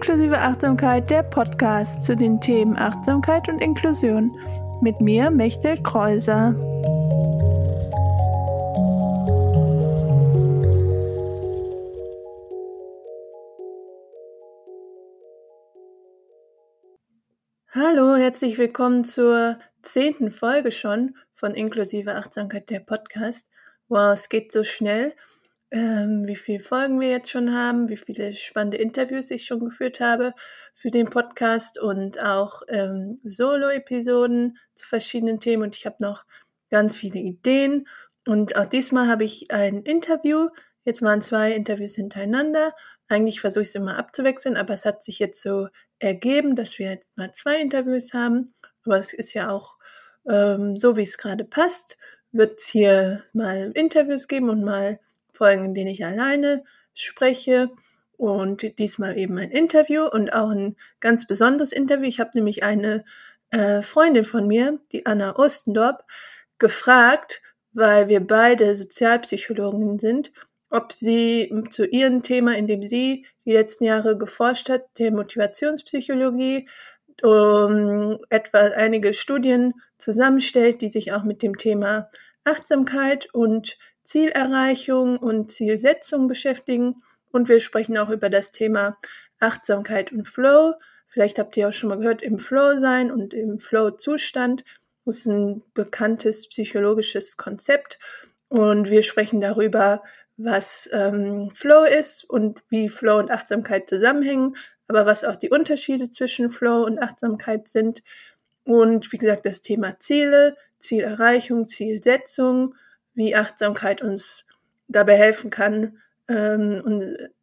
Inklusive Achtsamkeit, der Podcast zu den Themen Achtsamkeit und Inklusion. Mit mir, Mechtel Kreuser. Hallo, herzlich willkommen zur zehnten Folge schon von Inklusive Achtsamkeit, der Podcast. Wow, es geht so schnell ähm, wie viele Folgen wir jetzt schon haben, wie viele spannende Interviews ich schon geführt habe für den Podcast und auch ähm, Solo-Episoden zu verschiedenen Themen. Und ich habe noch ganz viele Ideen. Und auch diesmal habe ich ein Interview. Jetzt waren zwei Interviews hintereinander. Eigentlich versuche ich es immer abzuwechseln, aber es hat sich jetzt so ergeben, dass wir jetzt mal zwei Interviews haben. Aber es ist ja auch ähm, so, wie es gerade passt. Wird es hier mal Interviews geben und mal Folgen, in denen ich alleine spreche und diesmal eben ein Interview und auch ein ganz besonderes Interview. Ich habe nämlich eine äh, Freundin von mir, die Anna Ostendorp, gefragt, weil wir beide Sozialpsychologen sind, ob sie zu ihrem Thema, in dem sie die letzten Jahre geforscht hat, der Motivationspsychologie, um, etwa einige Studien zusammenstellt, die sich auch mit dem Thema Achtsamkeit und Zielerreichung und Zielsetzung beschäftigen. Und wir sprechen auch über das Thema Achtsamkeit und Flow. Vielleicht habt ihr auch schon mal gehört, im Flow sein und im Flow-Zustand. Das ist ein bekanntes psychologisches Konzept. Und wir sprechen darüber, was ähm, Flow ist und wie Flow und Achtsamkeit zusammenhängen, aber was auch die Unterschiede zwischen Flow und Achtsamkeit sind. Und wie gesagt, das Thema Ziele, Zielerreichung, Zielsetzung wie Achtsamkeit uns dabei helfen kann, ähm,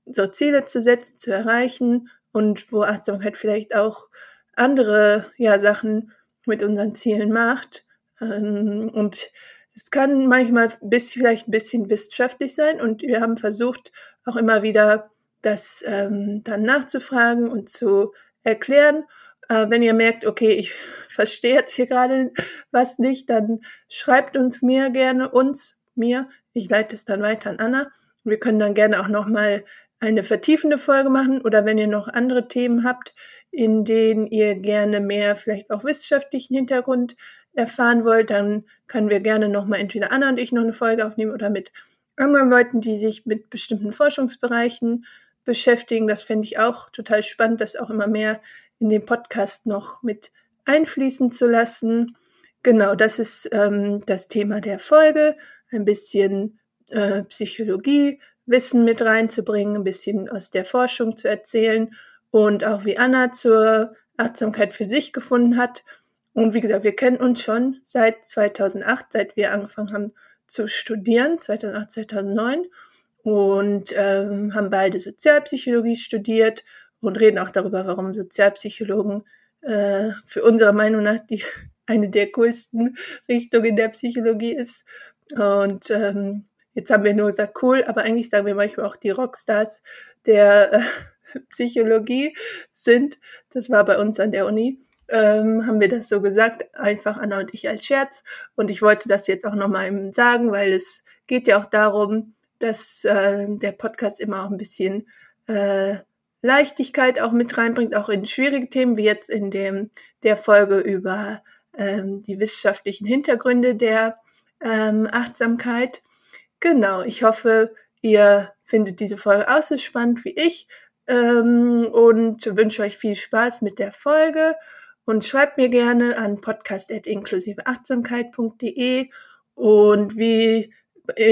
unsere Ziele zu setzen, zu erreichen und wo Achtsamkeit vielleicht auch andere ja, Sachen mit unseren Zielen macht. Ähm, und es kann manchmal bis vielleicht ein bisschen wissenschaftlich sein und wir haben versucht, auch immer wieder das ähm, dann nachzufragen und zu erklären. Äh, wenn ihr merkt, okay, ich verstehe jetzt hier gerade was nicht, dann schreibt uns mir gerne, uns, mir. Ich leite es dann weiter an Anna. Wir können dann gerne auch nochmal eine vertiefende Folge machen oder wenn ihr noch andere Themen habt, in denen ihr gerne mehr vielleicht auch wissenschaftlichen Hintergrund erfahren wollt, dann können wir gerne nochmal entweder Anna und ich noch eine Folge aufnehmen oder mit anderen Leuten, die sich mit bestimmten Forschungsbereichen beschäftigen. Das fände ich auch total spannend, das auch immer mehr in den Podcast noch mit einfließen zu lassen. Genau, das ist ähm, das Thema der Folge. Ein bisschen äh, Psychologie, Wissen mit reinzubringen, ein bisschen aus der Forschung zu erzählen und auch wie Anna zur Achtsamkeit für sich gefunden hat. Und wie gesagt, wir kennen uns schon seit 2008, seit wir angefangen haben zu studieren, 2008, 2009 und ähm, haben beide Sozialpsychologie studiert und reden auch darüber, warum Sozialpsychologen äh, für unsere Meinung nach die eine der coolsten Richtungen der Psychologie ist. Und ähm, jetzt haben wir nur gesagt, cool, aber eigentlich sagen wir manchmal auch die Rockstars der äh, Psychologie sind. Das war bei uns an der Uni. Ähm, haben wir das so gesagt, einfach Anna und ich als Scherz. Und ich wollte das jetzt auch nochmal sagen, weil es geht ja auch darum, dass äh, der Podcast immer auch ein bisschen äh, Leichtigkeit auch mit reinbringt, auch in schwierige Themen, wie jetzt in dem der Folge über ähm, die wissenschaftlichen Hintergründe der ähm, Achtsamkeit. Genau, ich hoffe, ihr findet diese Folge auch so spannend wie ich ähm, und wünsche euch viel Spaß mit der Folge und schreibt mir gerne an podcast.inklusiveachtsamkeit.de und wie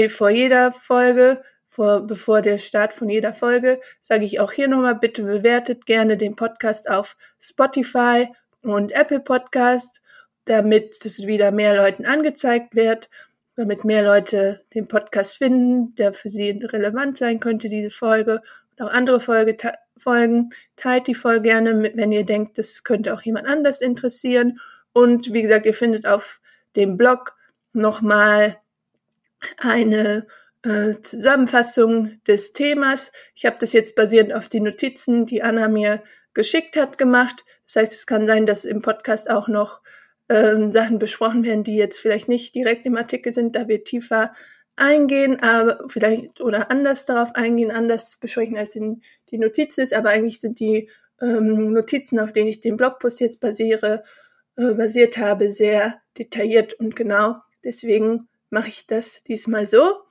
vor jeder Folge, vor, bevor der Start von jeder Folge, sage ich auch hier nochmal, bitte bewertet gerne den Podcast auf Spotify und Apple Podcast damit es wieder mehr Leuten angezeigt wird, damit mehr Leute den Podcast finden, der für sie relevant sein könnte, diese Folge und auch andere Folge, Folgen. Teilt die Folge gerne, mit, wenn ihr denkt, das könnte auch jemand anders interessieren. Und wie gesagt, ihr findet auf dem Blog nochmal eine äh, Zusammenfassung des Themas. Ich habe das jetzt basierend auf die Notizen, die Anna mir geschickt hat, gemacht. Das heißt, es kann sein, dass im Podcast auch noch ähm, Sachen besprochen werden, die jetzt vielleicht nicht direkt im Artikel sind, da wir tiefer eingehen, aber vielleicht oder anders darauf eingehen, anders besprechen als in die Notiz ist, aber eigentlich sind die ähm, Notizen, auf denen ich den Blogpost jetzt basiere, äh, basiert habe, sehr detailliert und genau. Deswegen mache ich das diesmal so.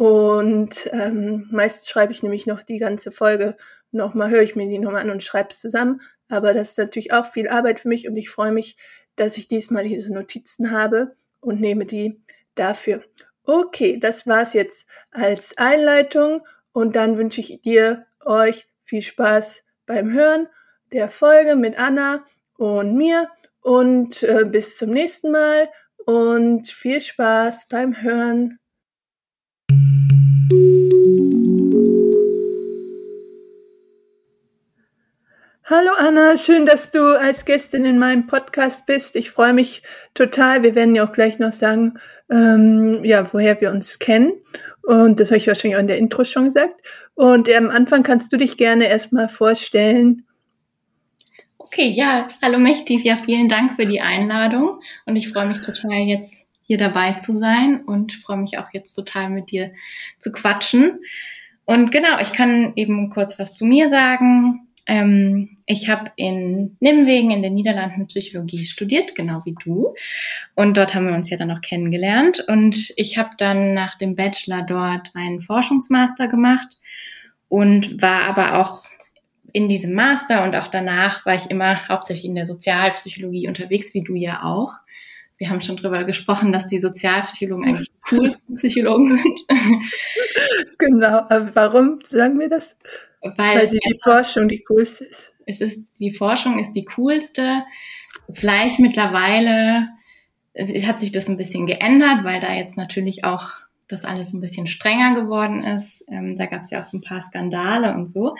Und ähm, meist schreibe ich nämlich noch die ganze Folge nochmal, höre ich mir die nochmal an und schreibe es zusammen. Aber das ist natürlich auch viel Arbeit für mich und ich freue mich, dass ich diesmal diese Notizen habe und nehme die dafür. Okay, das war's jetzt als Einleitung und dann wünsche ich dir euch viel Spaß beim Hören der Folge mit Anna und mir und äh, bis zum nächsten Mal und viel Spaß beim Hören. Hallo Anna, schön, dass du als Gästin in meinem Podcast bist. Ich freue mich total. Wir werden ja auch gleich noch sagen, ähm, ja, woher wir uns kennen. Und das habe ich wahrscheinlich auch in der Intro schon gesagt. Und äh, am Anfang kannst du dich gerne erstmal vorstellen. Okay, ja, hallo Mechti, ja, vielen Dank für die Einladung. Und ich freue mich total jetzt hier dabei zu sein und freue mich auch jetzt total mit dir zu quatschen. Und genau, ich kann eben kurz was zu mir sagen. Ähm, ich habe in Nimwegen in den Niederlanden Psychologie studiert, genau wie du. Und dort haben wir uns ja dann auch kennengelernt. Und ich habe dann nach dem Bachelor dort einen Forschungsmaster gemacht und war aber auch in diesem Master und auch danach war ich immer hauptsächlich in der Sozialpsychologie unterwegs, wie du ja auch. Wir haben schon drüber gesprochen, dass die Sozialpsychologen eigentlich die coolsten Psychologen sind. Genau, aber warum sagen wir das? Weil, Weil sie die Forschung die coolste ist. Es ist, die Forschung ist die coolste. Vielleicht mittlerweile hat sich das ein bisschen geändert, weil da jetzt natürlich auch das alles ein bisschen strenger geworden ist. Ähm, da gab es ja auch so ein paar Skandale und so.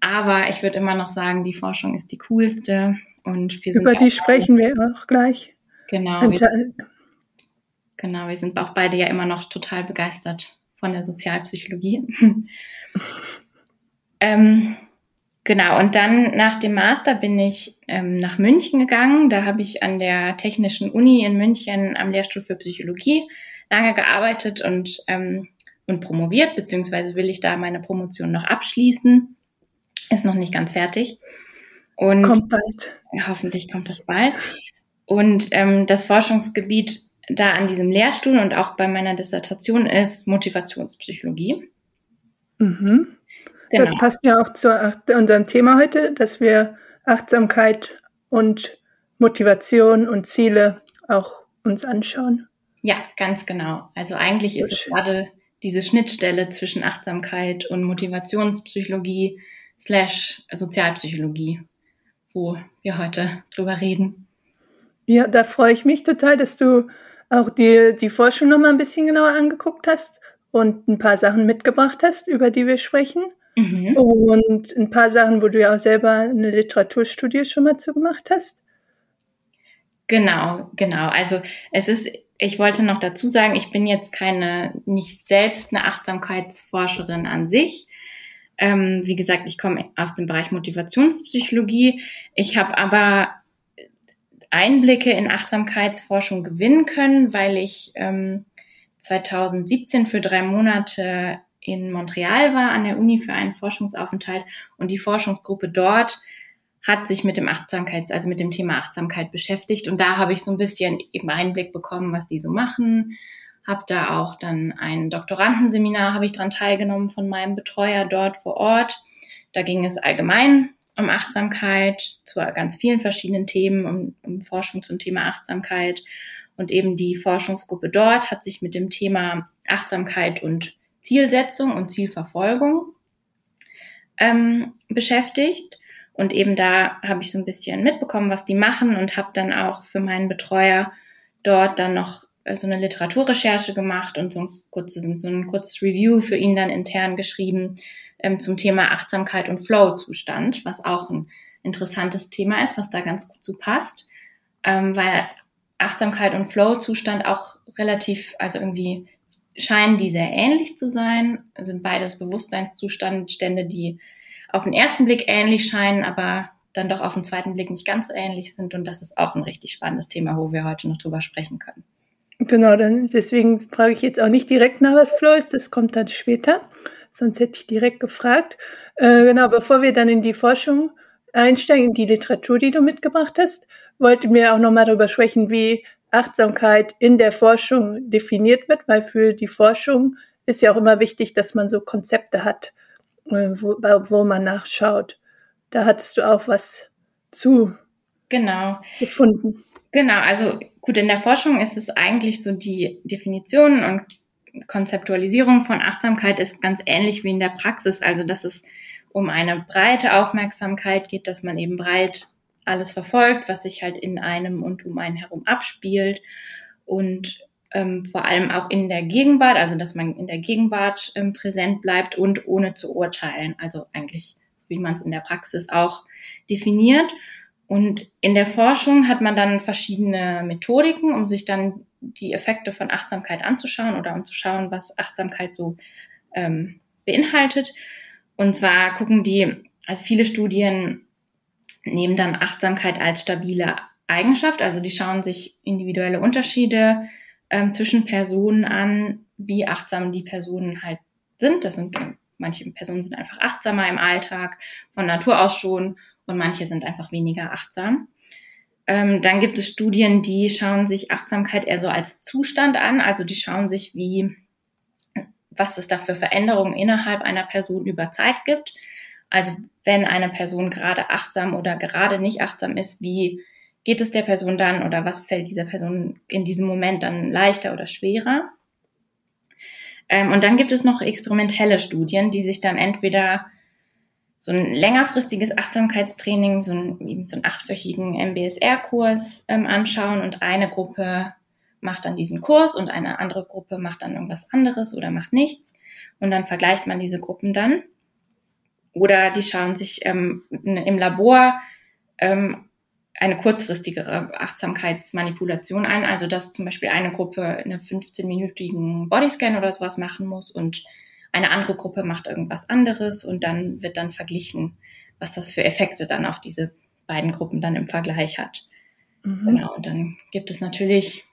Aber ich würde immer noch sagen, die Forschung ist die coolste und wir sind über die sprechen wir auch gleich. Genau. Wir, genau, wir sind auch beide ja immer noch total begeistert von der Sozialpsychologie. Ähm, genau, und dann nach dem Master bin ich ähm, nach München gegangen. Da habe ich an der Technischen Uni in München am Lehrstuhl für Psychologie lange gearbeitet und, ähm, und promoviert, beziehungsweise will ich da meine Promotion noch abschließen. Ist noch nicht ganz fertig. Und kommt bald. Hoffentlich kommt das bald. Und ähm, das Forschungsgebiet da an diesem Lehrstuhl und auch bei meiner Dissertation ist Motivationspsychologie. Mhm. Genau. Das passt ja auch zu unserem Thema heute, dass wir Achtsamkeit und Motivation und Ziele auch uns anschauen. Ja, ganz genau. Also eigentlich ist es gerade diese Schnittstelle zwischen Achtsamkeit und Motivationspsychologie slash Sozialpsychologie, wo wir heute drüber reden. Ja, da freue ich mich total, dass du auch die, die Forschung nochmal ein bisschen genauer angeguckt hast und ein paar Sachen mitgebracht hast, über die wir sprechen. Mhm. Und ein paar Sachen, wo du ja auch selber eine Literaturstudie schon mal zu gemacht hast. Genau, genau. Also es ist, ich wollte noch dazu sagen, ich bin jetzt keine, nicht selbst eine Achtsamkeitsforscherin an sich. Ähm, wie gesagt, ich komme aus dem Bereich Motivationspsychologie. Ich habe aber Einblicke in Achtsamkeitsforschung gewinnen können, weil ich ähm, 2017 für drei Monate in Montreal war an der Uni für einen Forschungsaufenthalt und die Forschungsgruppe dort hat sich mit dem Achtsamkeits, also mit dem Thema Achtsamkeit beschäftigt und da habe ich so ein bisschen eben Einblick bekommen, was die so machen. Habe da auch dann ein Doktorandenseminar habe ich dran teilgenommen von meinem Betreuer dort vor Ort. Da ging es allgemein um Achtsamkeit zu ganz vielen verschiedenen Themen, um, um Forschung zum Thema Achtsamkeit. Und eben die Forschungsgruppe dort hat sich mit dem Thema Achtsamkeit und Zielsetzung und Zielverfolgung ähm, beschäftigt. Und eben da habe ich so ein bisschen mitbekommen, was die machen und habe dann auch für meinen Betreuer dort dann noch äh, so eine Literaturrecherche gemacht und so ein kurzes, so ein kurzes Review für ihn dann intern geschrieben ähm, zum Thema Achtsamkeit und Flow-Zustand, was auch ein interessantes Thema ist, was da ganz gut zu passt, ähm, weil Achtsamkeit und Flow-Zustand auch relativ, also irgendwie scheinen die sehr ähnlich zu sein, sind beides Bewusstseinszustände, die auf den ersten Blick ähnlich scheinen, aber dann doch auf den zweiten Blick nicht ganz so ähnlich sind. Und das ist auch ein richtig spannendes Thema, wo wir heute noch drüber sprechen können. Genau, dann deswegen frage ich jetzt auch nicht direkt nach, was Flow ist, das kommt dann später. Sonst hätte ich direkt gefragt. Äh, genau, bevor wir dann in die Forschung einsteigen in die Literatur, die du mitgebracht hast, wollten wir auch nochmal darüber sprechen, wie Achtsamkeit in der Forschung definiert wird, weil für die Forschung ist ja auch immer wichtig, dass man so Konzepte hat, äh, wo, wo man nachschaut. Da hattest du auch was zu genau. gefunden. Genau, also gut, in der Forschung ist es eigentlich so die Definition und Konzeptualisierung von Achtsamkeit ist ganz ähnlich wie in der Praxis. Also, dass es um eine breite Aufmerksamkeit geht, dass man eben breit alles verfolgt, was sich halt in einem und um einen herum abspielt und ähm, vor allem auch in der Gegenwart, also dass man in der Gegenwart ähm, präsent bleibt und ohne zu urteilen, also eigentlich wie man es in der Praxis auch definiert. Und in der Forschung hat man dann verschiedene Methodiken, um sich dann die Effekte von Achtsamkeit anzuschauen oder um zu schauen, was Achtsamkeit so ähm, beinhaltet. Und zwar gucken die, also viele Studien nehmen dann Achtsamkeit als stabile Eigenschaft, also die schauen sich individuelle Unterschiede ähm, zwischen Personen an, wie achtsam die Personen halt sind. Das sind manche Personen sind einfach achtsamer im Alltag, von Natur aus schon, und manche sind einfach weniger achtsam. Ähm, dann gibt es Studien, die schauen sich Achtsamkeit eher so als Zustand an, also die schauen sich, wie was es da für Veränderungen innerhalb einer Person über Zeit gibt. Also wenn eine Person gerade achtsam oder gerade nicht achtsam ist, wie geht es der Person dann oder was fällt dieser Person in diesem Moment dann leichter oder schwerer? Ähm, und dann gibt es noch experimentelle Studien, die sich dann entweder so ein längerfristiges Achtsamkeitstraining, so, ein, so einen achtwöchigen MBSR-Kurs ähm, anschauen und eine Gruppe macht dann diesen Kurs und eine andere Gruppe macht dann irgendwas anderes oder macht nichts. Und dann vergleicht man diese Gruppen dann. Oder die schauen sich ähm, im Labor ähm, eine kurzfristigere Achtsamkeitsmanipulation an. Also dass zum Beispiel eine Gruppe eine 15-minütigen Bodyscan oder sowas machen muss und eine andere Gruppe macht irgendwas anderes und dann wird dann verglichen, was das für Effekte dann auf diese beiden Gruppen dann im Vergleich hat. Mhm. Genau, und dann gibt es natürlich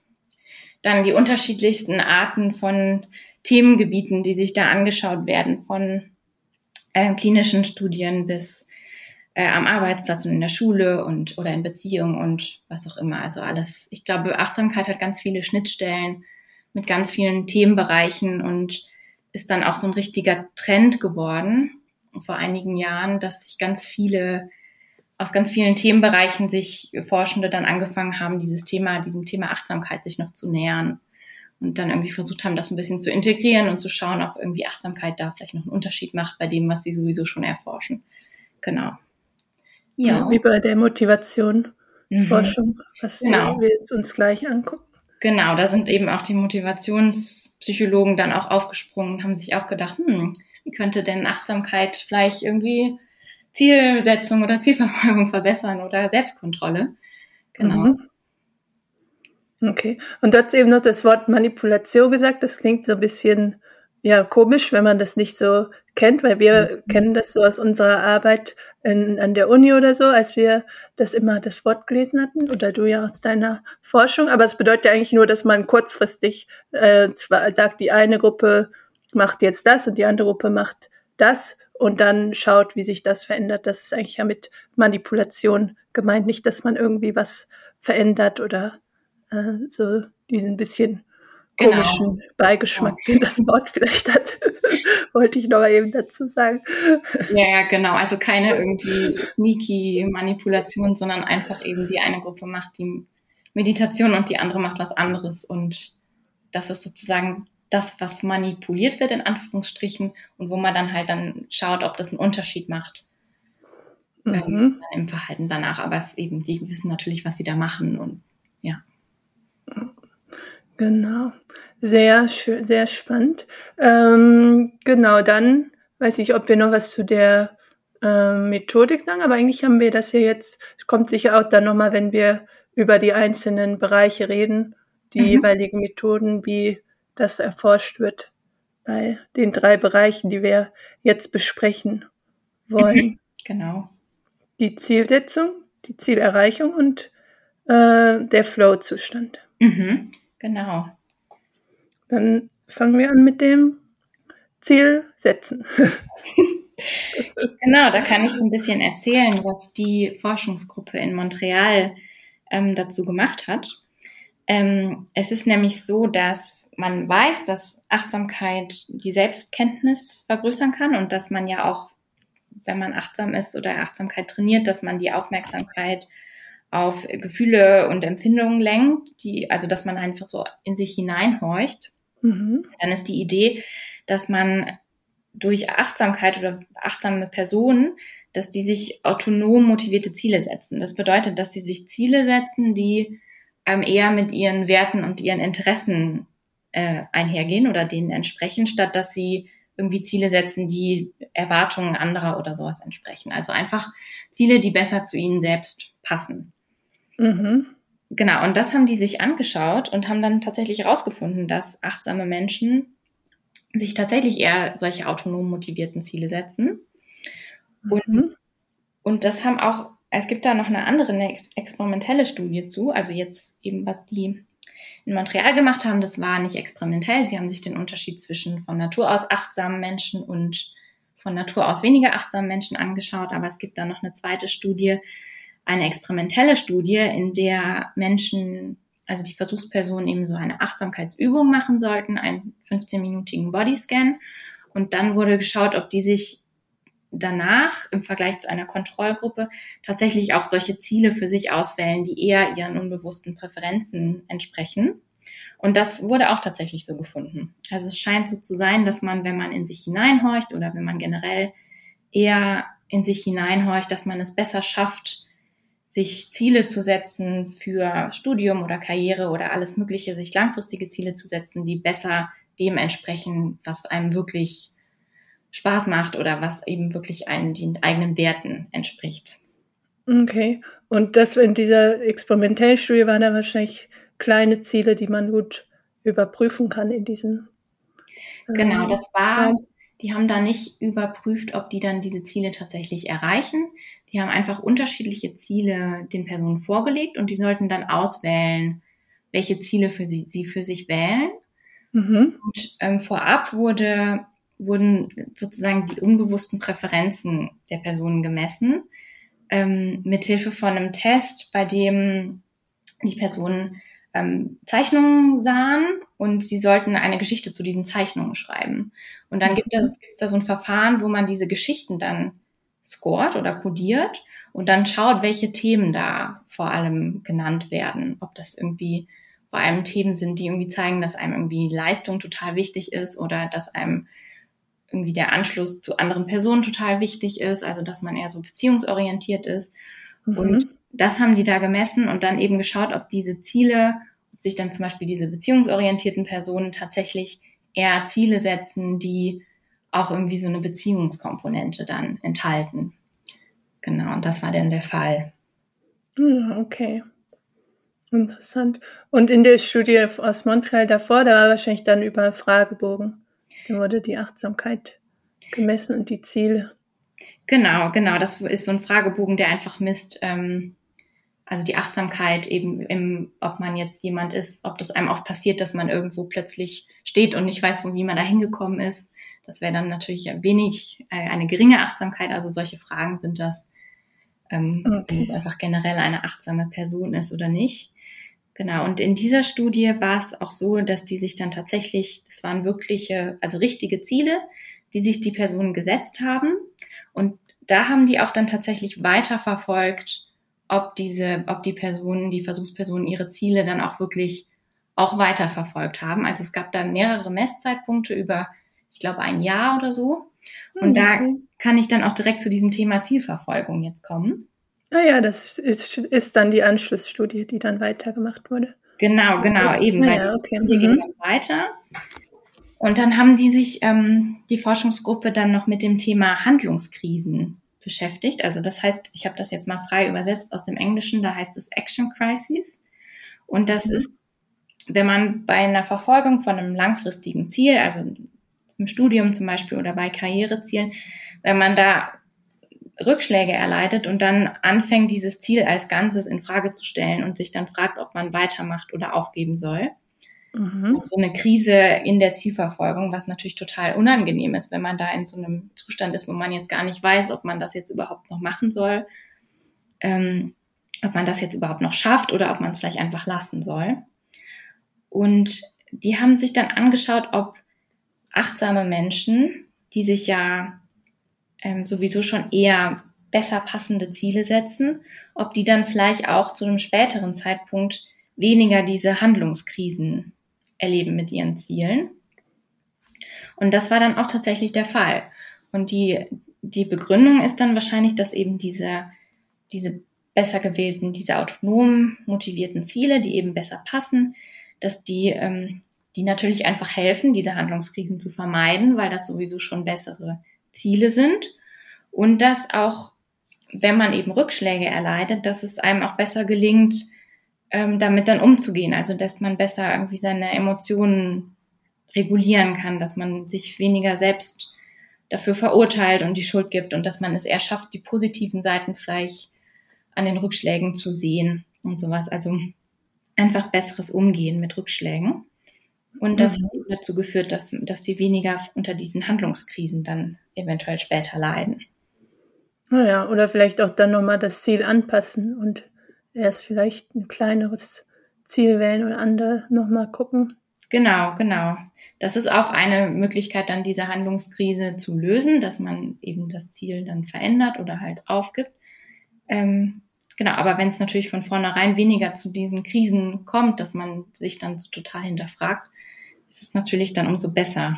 dann die unterschiedlichsten Arten von Themengebieten, die sich da angeschaut werden, von äh, klinischen Studien bis äh, am Arbeitsplatz und in der Schule und oder in Beziehungen und was auch immer. Also alles, ich glaube, Achtsamkeit hat ganz viele Schnittstellen mit ganz vielen Themenbereichen und ist dann auch so ein richtiger Trend geworden vor einigen Jahren, dass sich ganz viele aus ganz vielen Themenbereichen sich Forschende dann angefangen haben, dieses Thema, diesem Thema Achtsamkeit sich noch zu nähern und dann irgendwie versucht haben, das ein bisschen zu integrieren und zu schauen, ob irgendwie Achtsamkeit da vielleicht noch einen Unterschied macht bei dem, was sie sowieso schon erforschen. Genau. Ja. Wie bei der Motivationsforschung, mhm. was genau. wir jetzt uns gleich angucken. Genau, da sind eben auch die Motivationspsychologen dann auch aufgesprungen, haben sich auch gedacht, hm, wie könnte denn Achtsamkeit vielleicht irgendwie Zielsetzung oder Zielverfolgung verbessern oder Selbstkontrolle. Genau. Mhm. Okay. Und du hast eben noch das Wort Manipulation gesagt. Das klingt so ein bisschen ja komisch, wenn man das nicht so kennt, weil wir mhm. kennen das so aus unserer Arbeit in, an der Uni oder so, als wir das immer das Wort gelesen hatten oder du ja aus deiner Forschung. Aber es bedeutet ja eigentlich nur, dass man kurzfristig äh, zwar sagt, die eine Gruppe macht jetzt das und die andere Gruppe macht das und dann schaut, wie sich das verändert. Das ist eigentlich ja mit Manipulation gemeint, nicht, dass man irgendwie was verändert oder äh, so diesen bisschen genau. komischen Beigeschmack, ja. den das Wort vielleicht hat, wollte ich noch mal eben dazu sagen. Ja, ja, genau. Also keine irgendwie sneaky Manipulation, sondern einfach eben die eine Gruppe macht die Meditation und die andere macht was anderes und das ist sozusagen das, was manipuliert wird, in Anführungsstrichen, und wo man dann halt dann schaut, ob das einen Unterschied macht ähm, mhm. ähm, im Verhalten danach. Aber es eben, die wissen natürlich, was sie da machen und ja. Genau. Sehr schön, sehr spannend. Ähm, genau, dann weiß ich, ob wir noch was zu der äh, Methodik sagen, aber eigentlich haben wir das ja jetzt, kommt sicher auch dann nochmal, wenn wir über die einzelnen Bereiche reden, die mhm. jeweiligen Methoden, wie das erforscht wird bei den drei Bereichen, die wir jetzt besprechen wollen. Genau. Die Zielsetzung, die Zielerreichung und äh, der Flow-Zustand. Mhm. Genau. Dann fangen wir an mit dem Ziel setzen. genau, da kann ich so ein bisschen erzählen, was die Forschungsgruppe in Montreal ähm, dazu gemacht hat. Ähm, es ist nämlich so, dass man weiß, dass Achtsamkeit die Selbstkenntnis vergrößern kann und dass man ja auch, wenn man achtsam ist oder Achtsamkeit trainiert, dass man die Aufmerksamkeit auf Gefühle und Empfindungen lenkt, die, also dass man einfach so in sich hineinhorcht. Mhm. Dann ist die Idee, dass man durch Achtsamkeit oder achtsame Personen, dass die sich autonom motivierte Ziele setzen. Das bedeutet, dass sie sich Ziele setzen, die ähm, eher mit ihren Werten und ihren Interessen äh, einhergehen oder denen entsprechen, statt dass sie irgendwie Ziele setzen, die Erwartungen anderer oder sowas entsprechen. Also einfach Ziele, die besser zu ihnen selbst passen. Mhm. Genau, und das haben die sich angeschaut und haben dann tatsächlich herausgefunden, dass achtsame Menschen sich tatsächlich eher solche autonom motivierten Ziele setzen. Und, mhm. und das haben auch, es gibt da noch eine andere, eine experimentelle Studie zu, also jetzt eben, was die in Montreal gemacht haben, das war nicht experimentell. Sie haben sich den Unterschied zwischen von Natur aus achtsamen Menschen und von Natur aus weniger achtsamen Menschen angeschaut, aber es gibt da noch eine zweite Studie, eine experimentelle Studie, in der Menschen also die Versuchspersonen eben so eine Achtsamkeitsübung machen sollten, einen 15-minütigen Bodyscan. Und dann wurde geschaut, ob die sich danach im Vergleich zu einer Kontrollgruppe tatsächlich auch solche Ziele für sich auswählen, die eher ihren unbewussten Präferenzen entsprechen. Und das wurde auch tatsächlich so gefunden. Also es scheint so zu sein, dass man, wenn man in sich hineinhorcht oder wenn man generell eher in sich hineinhorcht, dass man es besser schafft, sich Ziele zu setzen für Studium oder Karriere oder alles Mögliche, sich langfristige Ziele zu setzen, die besser dem entsprechen, was einem wirklich Spaß macht oder was eben wirklich einen den eigenen Werten entspricht. Okay. Und das in dieser Experimentellstudie waren da wahrscheinlich kleine Ziele, die man gut überprüfen kann in diesen. Genau, ähm, das war, die haben da nicht überprüft, ob die dann diese Ziele tatsächlich erreichen. Die haben einfach unterschiedliche Ziele den Personen vorgelegt und die sollten dann auswählen, welche Ziele für sie, sie für sich wählen. Mhm. Und ähm, vorab wurde, wurden sozusagen die unbewussten Präferenzen der Personen gemessen, ähm, mithilfe von einem Test, bei dem die Personen ähm, Zeichnungen sahen und sie sollten eine Geschichte zu diesen Zeichnungen schreiben. Und dann gibt es, gibt es da so ein Verfahren, wo man diese Geschichten dann scored oder codiert und dann schaut, welche Themen da vor allem genannt werden. Ob das irgendwie vor allem Themen sind, die irgendwie zeigen, dass einem irgendwie Leistung total wichtig ist oder dass einem irgendwie der Anschluss zu anderen Personen total wichtig ist, also dass man eher so beziehungsorientiert ist. Mhm. Und das haben die da gemessen und dann eben geschaut, ob diese Ziele, ob sich dann zum Beispiel diese beziehungsorientierten Personen tatsächlich eher Ziele setzen, die auch irgendwie so eine Beziehungskomponente dann enthalten. Genau, und das war dann der Fall. Hm, okay. Interessant. Und in der Studie aus Montreal davor, da war wahrscheinlich dann über Fragebogen. Da wurde die Achtsamkeit gemessen und die Ziele. Genau, genau. Das ist so ein Fragebogen, der einfach misst, ähm, also die Achtsamkeit eben im, ob man jetzt jemand ist, ob das einem auch passiert, dass man irgendwo plötzlich steht und nicht weiß, wie man da hingekommen ist. Das wäre dann natürlich wenig, äh, eine geringe Achtsamkeit. Also solche Fragen sind das, ähm, okay. wenn einfach generell eine achtsame Person ist oder nicht. Genau. Und in dieser Studie war es auch so, dass die sich dann tatsächlich, das waren wirkliche, also richtige Ziele, die sich die Personen gesetzt haben. Und da haben die auch dann tatsächlich weiterverfolgt, ob diese, ob die Personen, die Versuchspersonen ihre Ziele dann auch wirklich auch weiterverfolgt haben. Also es gab da mehrere Messzeitpunkte über ich glaube, ein Jahr oder so. Und mhm. da kann ich dann auch direkt zu diesem Thema Zielverfolgung jetzt kommen. Ah ja, das ist, ist dann die Anschlussstudie, die dann weitergemacht wurde. Genau, genau, eben. Ah, ja, okay. Die mhm. ging dann weiter. Und dann haben die sich, ähm, die Forschungsgruppe dann noch mit dem Thema Handlungskrisen beschäftigt. Also das heißt, ich habe das jetzt mal frei übersetzt aus dem Englischen, da heißt es Action Crisis. Und das mhm. ist, wenn man bei einer Verfolgung von einem langfristigen Ziel, also im Studium zum Beispiel oder bei Karrierezielen, wenn man da Rückschläge erleidet und dann anfängt, dieses Ziel als Ganzes in Frage zu stellen und sich dann fragt, ob man weitermacht oder aufgeben soll. Mhm. So eine Krise in der Zielverfolgung, was natürlich total unangenehm ist, wenn man da in so einem Zustand ist, wo man jetzt gar nicht weiß, ob man das jetzt überhaupt noch machen soll, ähm, ob man das jetzt überhaupt noch schafft oder ob man es vielleicht einfach lassen soll. Und die haben sich dann angeschaut, ob achtsame Menschen, die sich ja ähm, sowieso schon eher besser passende Ziele setzen, ob die dann vielleicht auch zu einem späteren Zeitpunkt weniger diese Handlungskrisen erleben mit ihren Zielen. Und das war dann auch tatsächlich der Fall. Und die, die Begründung ist dann wahrscheinlich, dass eben diese, diese besser gewählten, diese autonom motivierten Ziele, die eben besser passen, dass die, ähm, die natürlich einfach helfen, diese Handlungskrisen zu vermeiden, weil das sowieso schon bessere Ziele sind. Und dass auch, wenn man eben Rückschläge erleidet, dass es einem auch besser gelingt, ähm, damit dann umzugehen. Also dass man besser irgendwie seine Emotionen regulieren kann, dass man sich weniger selbst dafür verurteilt und die Schuld gibt und dass man es eher schafft, die positiven Seiten vielleicht an den Rückschlägen zu sehen und sowas. Also einfach besseres Umgehen mit Rückschlägen. Und das mhm. hat dazu geführt, dass, dass sie weniger unter diesen Handlungskrisen dann eventuell später leiden. Naja, oder vielleicht auch dann nochmal das Ziel anpassen und erst vielleicht ein kleineres Ziel wählen oder andere nochmal gucken. Genau, genau. Das ist auch eine Möglichkeit, dann diese Handlungskrise zu lösen, dass man eben das Ziel dann verändert oder halt aufgibt. Ähm, genau, aber wenn es natürlich von vornherein weniger zu diesen Krisen kommt, dass man sich dann so total hinterfragt, ist es natürlich dann umso besser.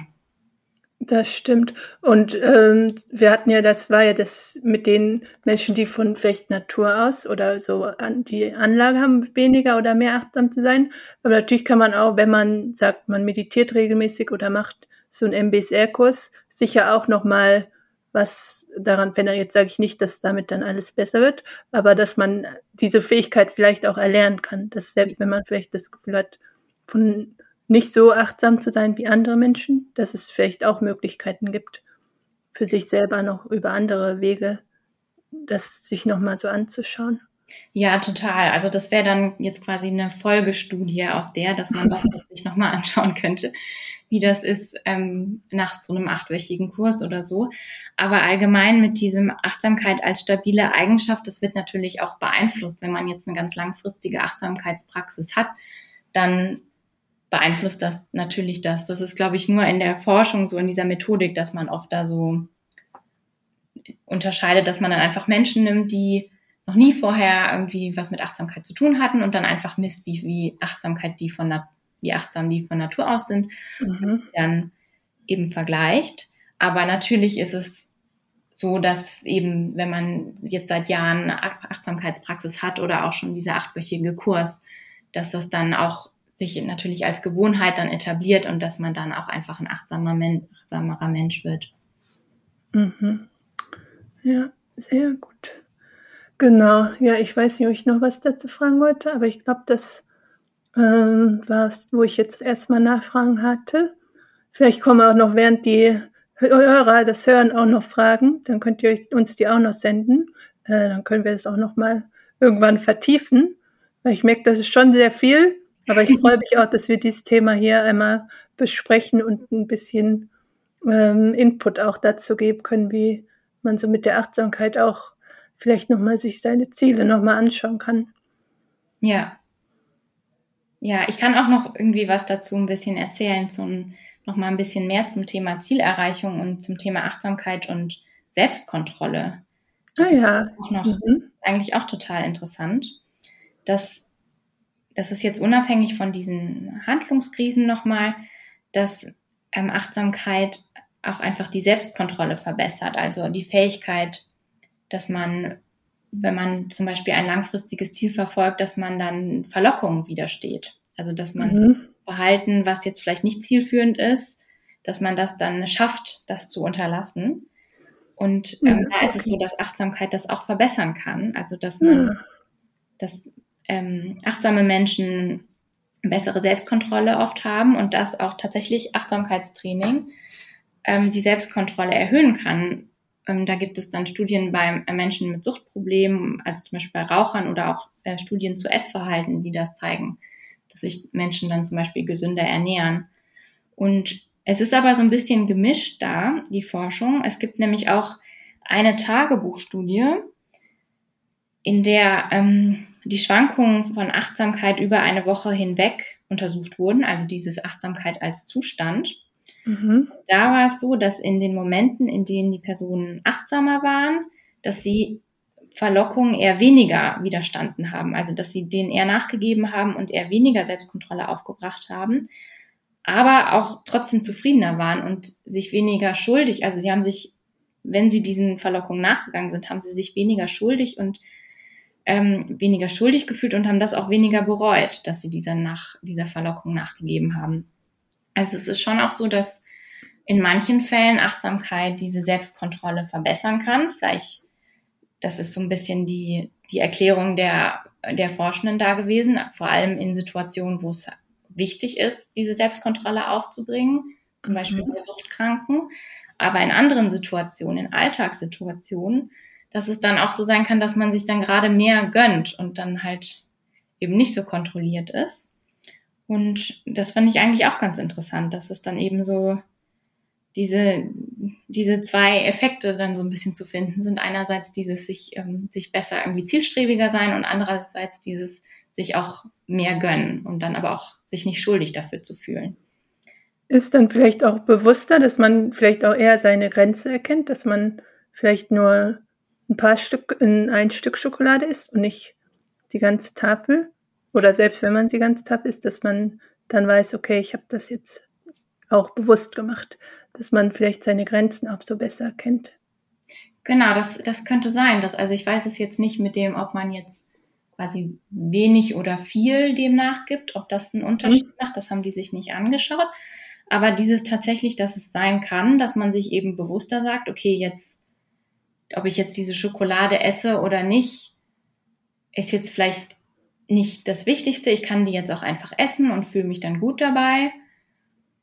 Das stimmt. Und ähm, wir hatten ja, das war ja das mit den Menschen, die von vielleicht Natur aus oder so an die Anlage haben, weniger oder mehr achtsam zu sein. Aber natürlich kann man auch, wenn man sagt, man meditiert regelmäßig oder macht so einen MBSR-Kurs, sicher auch nochmal was daran, er jetzt sage ich nicht, dass damit dann alles besser wird, aber dass man diese Fähigkeit vielleicht auch erlernen kann, dass selbst wenn man vielleicht das Gefühl hat, von nicht so achtsam zu sein wie andere Menschen, dass es vielleicht auch Möglichkeiten gibt, für sich selber noch über andere Wege das sich nochmal so anzuschauen. Ja, total. Also das wäre dann jetzt quasi eine Folgestudie aus der, dass man das sich nochmal anschauen könnte, wie das ist ähm, nach so einem achtwöchigen Kurs oder so. Aber allgemein mit diesem Achtsamkeit als stabile Eigenschaft, das wird natürlich auch beeinflusst. Wenn man jetzt eine ganz langfristige Achtsamkeitspraxis hat, dann beeinflusst das natürlich das. Das ist, glaube ich, nur in der Forschung, so in dieser Methodik, dass man oft da so unterscheidet, dass man dann einfach Menschen nimmt, die noch nie vorher irgendwie was mit Achtsamkeit zu tun hatten und dann einfach misst, wie, wie Achtsamkeit die von wie achtsam die von Natur aus sind, mhm. dann eben vergleicht. Aber natürlich ist es so, dass eben, wenn man jetzt seit Jahren Achtsamkeitspraxis hat oder auch schon dieser achtwöchige Kurs, dass das dann auch sich natürlich als Gewohnheit dann etabliert und dass man dann auch einfach ein achtsamer Men achtsamerer Mensch wird. Mhm. Ja, sehr gut. Genau, ja, ich weiß nicht, ob ich noch was dazu fragen wollte, aber ich glaube, das ähm, war es, wo ich jetzt erstmal Nachfragen hatte. Vielleicht kommen auch noch, während die Hörer das hören, auch noch Fragen. Dann könnt ihr uns die auch noch senden. Äh, dann können wir das auch noch mal irgendwann vertiefen. Weil ich merke, das ist schon sehr viel. Aber ich freue mich auch, dass wir dieses Thema hier einmal besprechen und ein bisschen ähm, Input auch dazu geben können, wie man so mit der Achtsamkeit auch vielleicht nochmal sich seine Ziele nochmal anschauen kann. Ja. Ja, ich kann auch noch irgendwie was dazu ein bisschen erzählen, zum, nochmal ein bisschen mehr zum Thema Zielerreichung und zum Thema Achtsamkeit und Selbstkontrolle. Ah ja. Auch noch, mhm. Das ist eigentlich auch total interessant, dass das ist jetzt unabhängig von diesen Handlungskrisen nochmal, dass ähm, Achtsamkeit auch einfach die Selbstkontrolle verbessert, also die Fähigkeit, dass man, wenn man zum Beispiel ein langfristiges Ziel verfolgt, dass man dann Verlockungen widersteht. Also dass man mhm. Verhalten, was jetzt vielleicht nicht zielführend ist, dass man das dann schafft, das zu unterlassen. Und ähm, ja, da ist es so, dass Achtsamkeit das auch verbessern kann. Also dass man, ja. dass ähm, achtsame Menschen bessere Selbstkontrolle oft haben und dass auch tatsächlich Achtsamkeitstraining ähm, die Selbstkontrolle erhöhen kann. Ähm, da gibt es dann Studien bei Menschen mit Suchtproblemen, also zum Beispiel bei Rauchern oder auch äh, Studien zu Essverhalten, die das zeigen, dass sich Menschen dann zum Beispiel gesünder ernähren. Und es ist aber so ein bisschen gemischt da, die Forschung. Es gibt nämlich auch eine Tagebuchstudie, in der ähm, die Schwankungen von Achtsamkeit über eine Woche hinweg untersucht wurden, also dieses Achtsamkeit als Zustand. Mhm. Da war es so, dass in den Momenten, in denen die Personen achtsamer waren, dass sie Verlockungen eher weniger widerstanden haben, also dass sie denen eher nachgegeben haben und eher weniger Selbstkontrolle aufgebracht haben, aber auch trotzdem zufriedener waren und sich weniger schuldig, also sie haben sich, wenn sie diesen Verlockungen nachgegangen sind, haben sie sich weniger schuldig und ähm, weniger schuldig gefühlt und haben das auch weniger bereut, dass sie dieser, nach, dieser Verlockung nachgegeben haben. Also es ist schon auch so, dass in manchen Fällen Achtsamkeit diese Selbstkontrolle verbessern kann. Vielleicht, das ist so ein bisschen die, die Erklärung der, der Forschenden da gewesen, vor allem in Situationen, wo es wichtig ist, diese Selbstkontrolle aufzubringen, zum Beispiel mhm. bei Suchtkranken. Aber in anderen Situationen, in Alltagssituationen, dass es dann auch so sein kann, dass man sich dann gerade mehr gönnt und dann halt eben nicht so kontrolliert ist. Und das fand ich eigentlich auch ganz interessant, dass es dann eben so diese, diese zwei Effekte dann so ein bisschen zu finden sind. Einerseits dieses sich, ähm, sich besser irgendwie zielstrebiger sein und andererseits dieses sich auch mehr gönnen und dann aber auch sich nicht schuldig dafür zu fühlen. Ist dann vielleicht auch bewusster, dass man vielleicht auch eher seine Grenze erkennt, dass man vielleicht nur ein paar Stück in ein Stück Schokolade isst und nicht die ganze Tafel? Oder selbst wenn man die ganze Tafel isst, dass man dann weiß, okay, ich habe das jetzt auch bewusst gemacht, dass man vielleicht seine Grenzen auch so besser kennt. Genau, das, das könnte sein. Dass, also ich weiß es jetzt nicht mit dem, ob man jetzt quasi wenig oder viel dem nachgibt, ob das einen Unterschied mhm. macht, das haben die sich nicht angeschaut. Aber dieses tatsächlich, dass es sein kann, dass man sich eben bewusster sagt, okay, jetzt ob ich jetzt diese Schokolade esse oder nicht, ist jetzt vielleicht nicht das Wichtigste. Ich kann die jetzt auch einfach essen und fühle mich dann gut dabei.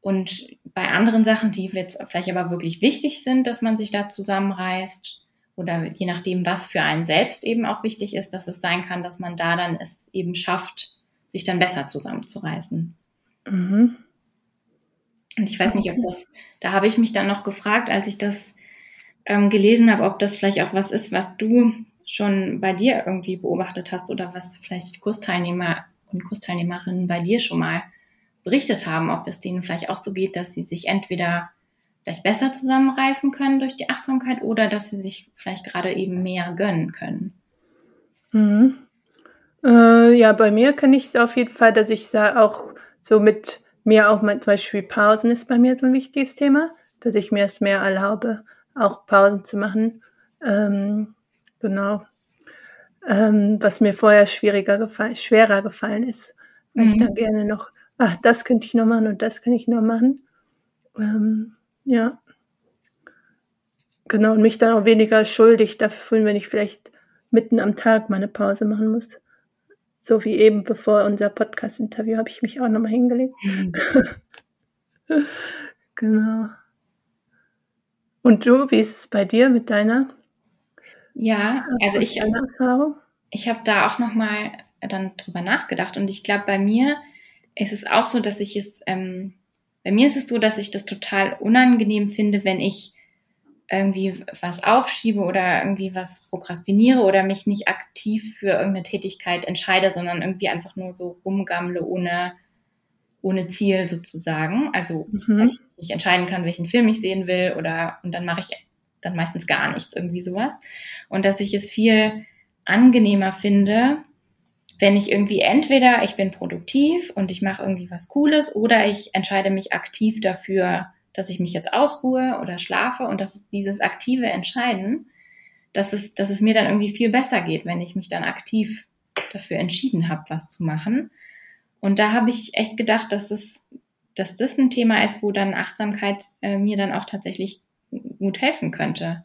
Und bei anderen Sachen, die jetzt vielleicht aber wirklich wichtig sind, dass man sich da zusammenreißt oder je nachdem, was für einen selbst eben auch wichtig ist, dass es sein kann, dass man da dann es eben schafft, sich dann besser zusammenzureißen. Mhm. Und ich weiß nicht, ob das, da habe ich mich dann noch gefragt, als ich das ähm, gelesen habe, ob das vielleicht auch was ist, was du schon bei dir irgendwie beobachtet hast oder was vielleicht Kursteilnehmer und Kursteilnehmerinnen bei dir schon mal berichtet haben, ob es denen vielleicht auch so geht, dass sie sich entweder vielleicht besser zusammenreißen können durch die Achtsamkeit oder dass sie sich vielleicht gerade eben mehr gönnen können. Mhm. Äh, ja, bei mir kann ich es auf jeden Fall, dass ich da auch so mit mir auch mein, zum Beispiel Pausen ist bei mir so ein wichtiges Thema, dass ich mir es mehr erlaube auch Pausen zu machen. Ähm, genau. Ähm, was mir vorher schwieriger gefallen, schwerer gefallen ist, weil mhm. ich dann gerne noch, ach, das könnte ich noch machen und das kann ich noch machen. Ähm, ja. Genau, und mich dann auch weniger schuldig dafür fühlen, wenn ich vielleicht mitten am Tag meine Pause machen muss. So wie eben bevor unser Podcast-Interview habe ich mich auch nochmal hingelegt. Mhm. genau. Und du, wie ist es bei dir mit deiner? Ja, also ich, Erfahrung? ich habe da auch nochmal dann drüber nachgedacht und ich glaube, bei mir ist es auch so, dass ich es, ähm, bei mir ist es so, dass ich das total unangenehm finde, wenn ich irgendwie was aufschiebe oder irgendwie was prokrastiniere oder mich nicht aktiv für irgendeine Tätigkeit entscheide, sondern irgendwie einfach nur so rumgammle ohne ohne Ziel sozusagen. Also mhm. ich nicht entscheiden kann, welchen Film ich sehen will oder und dann mache ich dann meistens gar nichts, irgendwie sowas. Und dass ich es viel angenehmer finde, wenn ich irgendwie entweder ich bin produktiv und ich mache irgendwie was Cooles oder ich entscheide mich aktiv dafür, dass ich mich jetzt ausruhe oder schlafe und das ist dieses aktive Entscheiden, dass es, dass es mir dann irgendwie viel besser geht, wenn ich mich dann aktiv dafür entschieden habe, was zu machen. Und da habe ich echt gedacht, dass es, dass das ein Thema ist, wo dann Achtsamkeit äh, mir dann auch tatsächlich gut helfen könnte.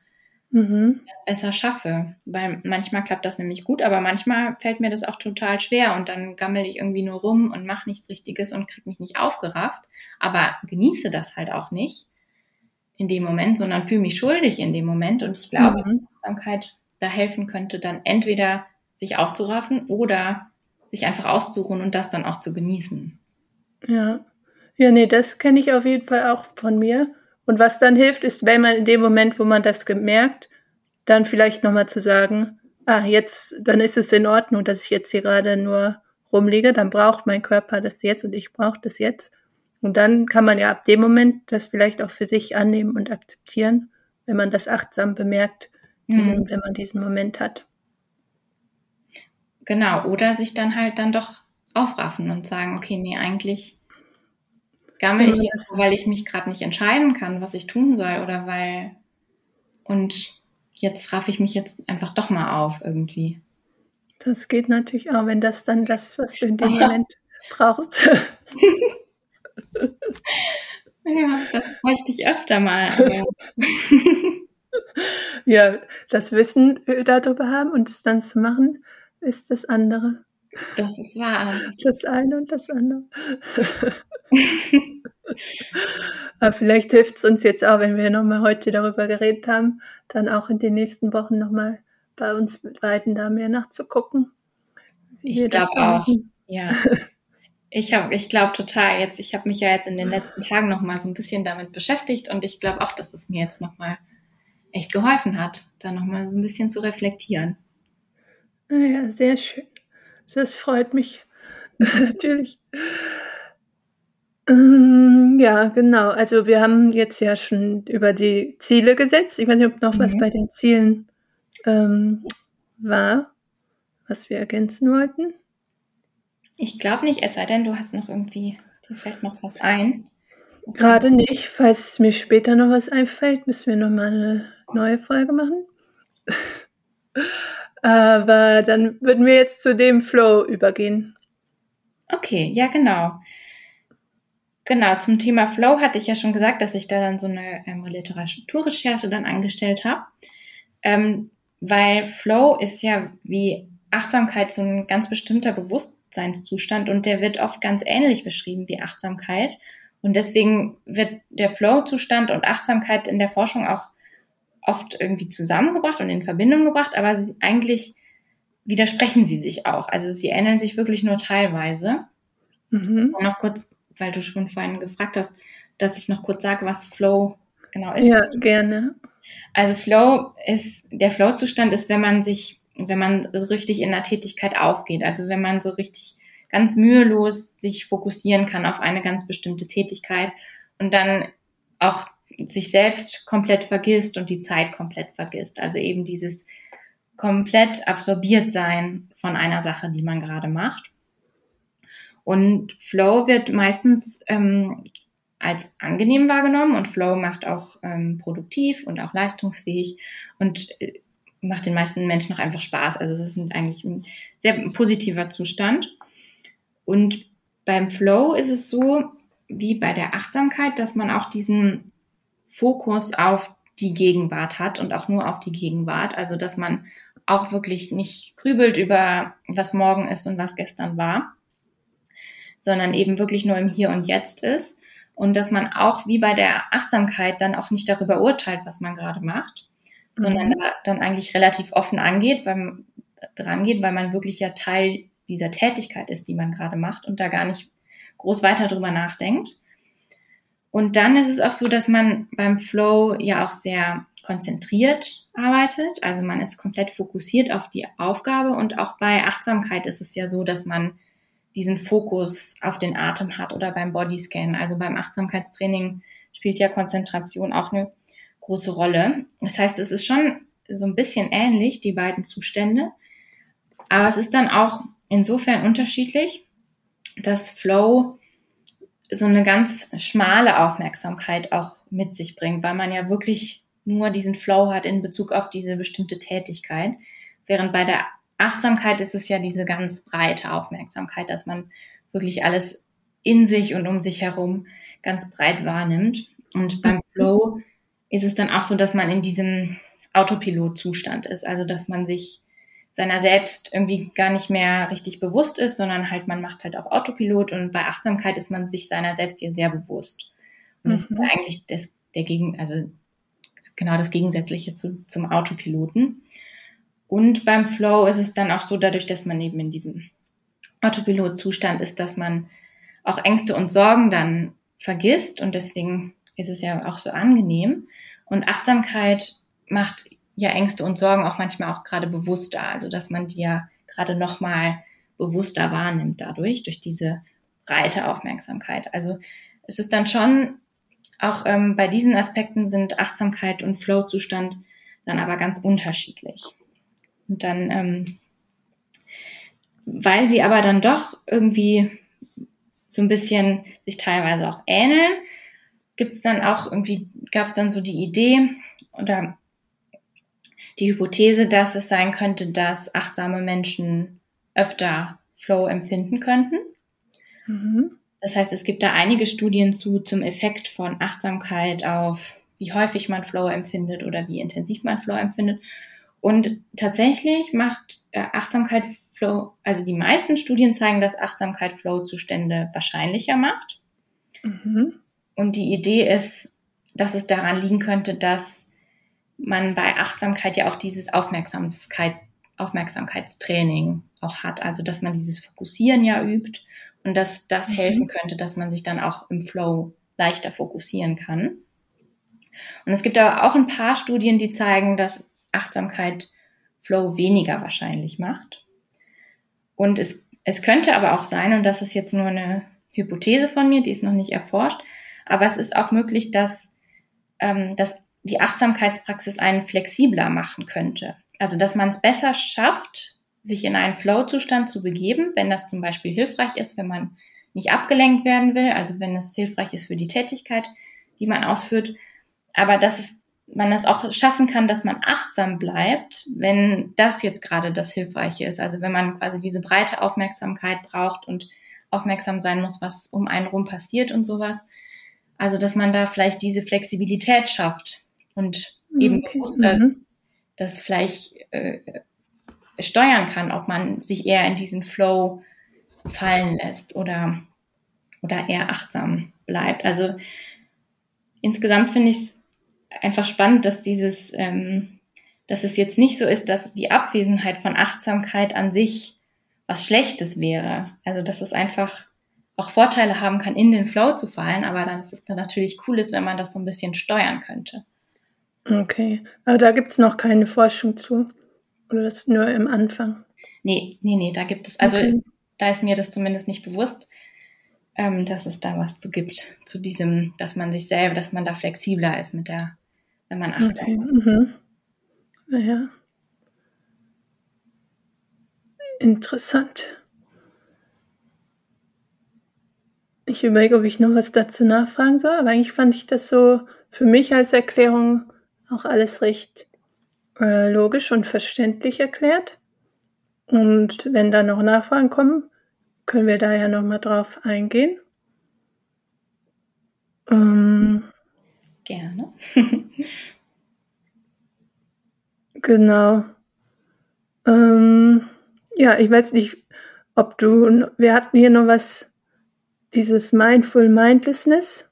Mhm. besser schaffe. Weil manchmal klappt das nämlich gut, aber manchmal fällt mir das auch total schwer und dann gammel ich irgendwie nur rum und mache nichts Richtiges und kriege mich nicht aufgerafft, aber genieße das halt auch nicht in dem Moment, sondern fühle mich schuldig in dem Moment. Und ich glaube, mhm. Achtsamkeit da helfen könnte, dann entweder sich aufzuraffen oder sich einfach auszuruhen und das dann auch zu genießen. Ja. Ja, nee, das kenne ich auf jeden Fall auch von mir. Und was dann hilft, ist, wenn man in dem Moment, wo man das gemerkt, dann vielleicht nochmal zu sagen, ah, jetzt, dann ist es in Ordnung, dass ich jetzt hier gerade nur rumliege, dann braucht mein Körper das jetzt und ich brauche das jetzt. Und dann kann man ja ab dem Moment das vielleicht auch für sich annehmen und akzeptieren, wenn man das achtsam bemerkt, diesen, mhm. wenn man diesen Moment hat. Genau, oder sich dann halt dann doch aufraffen und sagen, okay, nee, eigentlich gammel ich jetzt, weil ich mich gerade nicht entscheiden kann, was ich tun soll oder weil und jetzt raff ich mich jetzt einfach doch mal auf irgendwie. Das geht natürlich auch, wenn das dann das, was du in dem Moment brauchst. ja, das bräuchte ich öfter mal. ja, das Wissen darüber haben und es dann zu machen, ist das andere. Das ist wahr. Das eine und das andere. Aber vielleicht hilft es uns jetzt auch, wenn wir nochmal heute darüber geredet haben, dann auch in den nächsten Wochen nochmal bei uns beiden da mehr nachzugucken. Ich glaube auch. Ja. Ich ich glaube total. Jetzt, ich habe mich ja jetzt in den letzten Tagen noch mal so ein bisschen damit beschäftigt und ich glaube auch, dass es mir jetzt noch mal echt geholfen hat, da noch mal so ein bisschen zu reflektieren. Ja, sehr schön. Das freut mich natürlich. Ähm, ja, genau. Also wir haben jetzt ja schon über die Ziele gesetzt. Ich weiß nicht, ob noch mhm. was bei den Zielen ähm, war, was wir ergänzen wollten. Ich glaube nicht, es sei denn, du hast noch irgendwie, fällt noch was ein. Gerade nicht. Falls mir später noch was einfällt, müssen wir noch mal eine neue Folge machen. Aber dann würden wir jetzt zu dem Flow übergehen. Okay, ja, genau. Genau, zum Thema Flow hatte ich ja schon gesagt, dass ich da dann so eine ähm, Literaturrecherche dann angestellt habe. Ähm, weil Flow ist ja wie Achtsamkeit so ein ganz bestimmter Bewusstseinszustand und der wird oft ganz ähnlich beschrieben wie Achtsamkeit. Und deswegen wird der Flow-Zustand und Achtsamkeit in der Forschung auch oft irgendwie zusammengebracht und in Verbindung gebracht, aber sie, eigentlich widersprechen sie sich auch. Also sie ähneln sich wirklich nur teilweise. Mhm. Und noch kurz weil du schon vorhin gefragt hast, dass ich noch kurz sage, was Flow genau ist. Ja, gerne. Also Flow ist, der Flow-Zustand ist, wenn man sich, wenn man richtig in der Tätigkeit aufgeht. Also wenn man so richtig ganz mühelos sich fokussieren kann auf eine ganz bestimmte Tätigkeit und dann auch sich selbst komplett vergisst und die Zeit komplett vergisst. Also eben dieses komplett absorbiert sein von einer Sache, die man gerade macht. Und Flow wird meistens ähm, als angenehm wahrgenommen und Flow macht auch ähm, produktiv und auch leistungsfähig und äh, macht den meisten Menschen auch einfach Spaß. Also es ist eigentlich ein sehr positiver Zustand. Und beim Flow ist es so, wie bei der Achtsamkeit, dass man auch diesen Fokus auf die Gegenwart hat und auch nur auf die Gegenwart. Also dass man auch wirklich nicht grübelt über, was morgen ist und was gestern war, sondern eben wirklich nur im Hier und Jetzt ist und dass man auch wie bei der Achtsamkeit dann auch nicht darüber urteilt, was man gerade macht, mhm. sondern da dann eigentlich relativ offen angeht, beim dran geht, weil man wirklich ja Teil dieser Tätigkeit ist, die man gerade macht und da gar nicht groß weiter drüber nachdenkt. Und dann ist es auch so, dass man beim Flow ja auch sehr konzentriert arbeitet. Also man ist komplett fokussiert auf die Aufgabe und auch bei Achtsamkeit ist es ja so, dass man diesen Fokus auf den Atem hat oder beim Bodyscan. Also beim Achtsamkeitstraining spielt ja Konzentration auch eine große Rolle. Das heißt, es ist schon so ein bisschen ähnlich, die beiden Zustände. Aber es ist dann auch insofern unterschiedlich, dass Flow so eine ganz schmale Aufmerksamkeit auch mit sich bringt, weil man ja wirklich nur diesen Flow hat in Bezug auf diese bestimmte Tätigkeit. Während bei der Achtsamkeit ist es ja diese ganz breite Aufmerksamkeit, dass man wirklich alles in sich und um sich herum ganz breit wahrnimmt. Und beim Flow ist es dann auch so, dass man in diesem Autopilot-Zustand ist, also dass man sich seiner selbst irgendwie gar nicht mehr richtig bewusst ist, sondern halt man macht halt auf Autopilot und bei Achtsamkeit ist man sich seiner selbst hier sehr bewusst. Und das mhm. ist eigentlich das, der Gegen, also genau das Gegensätzliche zu, zum Autopiloten. Und beim Flow ist es dann auch so, dadurch, dass man eben in diesem Autopilotzustand ist, dass man auch Ängste und Sorgen dann vergisst und deswegen ist es ja auch so angenehm. Und Achtsamkeit macht ja Ängste und Sorgen auch manchmal auch gerade bewusster, also dass man die ja gerade nochmal bewusster wahrnimmt dadurch, durch diese breite Aufmerksamkeit. Also es ist dann schon, auch ähm, bei diesen Aspekten sind Achtsamkeit und Flow-Zustand dann aber ganz unterschiedlich. Und dann, ähm, weil sie aber dann doch irgendwie so ein bisschen sich teilweise auch ähneln, gibt es dann auch irgendwie, gab es dann so die Idee oder die Hypothese, dass es sein könnte, dass achtsame Menschen öfter Flow empfinden könnten. Mhm. Das heißt, es gibt da einige Studien zu zum Effekt von Achtsamkeit auf, wie häufig man Flow empfindet oder wie intensiv man Flow empfindet. Und tatsächlich macht äh, Achtsamkeit Flow, also die meisten Studien zeigen, dass Achtsamkeit Flow-Zustände wahrscheinlicher macht. Mhm. Und die Idee ist, dass es daran liegen könnte, dass man bei Achtsamkeit ja auch dieses Aufmerksamkeit, Aufmerksamkeitstraining auch hat. Also, dass man dieses Fokussieren ja übt und dass das mhm. helfen könnte, dass man sich dann auch im Flow leichter fokussieren kann. Und es gibt aber auch ein paar Studien, die zeigen, dass Achtsamkeit Flow weniger wahrscheinlich macht. Und es, es könnte aber auch sein, und das ist jetzt nur eine Hypothese von mir, die ist noch nicht erforscht, aber es ist auch möglich, dass, ähm, dass die Achtsamkeitspraxis einen flexibler machen könnte. Also dass man es besser schafft, sich in einen Flow-Zustand zu begeben, wenn das zum Beispiel hilfreich ist, wenn man nicht abgelenkt werden will, also wenn es hilfreich ist für die Tätigkeit, die man ausführt, aber dass es, man es auch schaffen kann, dass man achtsam bleibt, wenn das jetzt gerade das Hilfreiche ist. Also wenn man quasi diese breite Aufmerksamkeit braucht und aufmerksam sein muss, was um einen rum passiert und sowas. Also dass man da vielleicht diese Flexibilität schafft und eben okay. bewusst, mhm. das vielleicht äh, steuern kann, ob man sich eher in diesen Flow fallen lässt oder, oder eher achtsam bleibt. Also insgesamt finde ich es einfach spannend, dass dieses, ähm, dass es jetzt nicht so ist, dass die Abwesenheit von Achtsamkeit an sich was Schlechtes wäre. Also dass es einfach auch Vorteile haben kann, in den Flow zu fallen, aber dann ist es dann natürlich cool ist, wenn man das so ein bisschen steuern könnte. Okay, aber da gibt es noch keine Forschung zu. Oder das nur im Anfang? Nee, nee, nee, da gibt es, also okay. da ist mir das zumindest nicht bewusst, ähm, dass es da was zu gibt, zu diesem, dass man sich selber, dass man da flexibler ist mit der, wenn man achtsam okay. ist. Mhm. Naja. Interessant. Ich überlege, ob ich noch was dazu nachfragen soll, aber eigentlich fand ich das so für mich als Erklärung auch alles recht äh, logisch und verständlich erklärt. Und wenn da noch Nachfragen kommen, können wir da ja nochmal drauf eingehen. Ähm, Gerne. genau. Ähm, ja, ich weiß nicht, ob du, wir hatten hier noch was, dieses Mindful Mindlessness.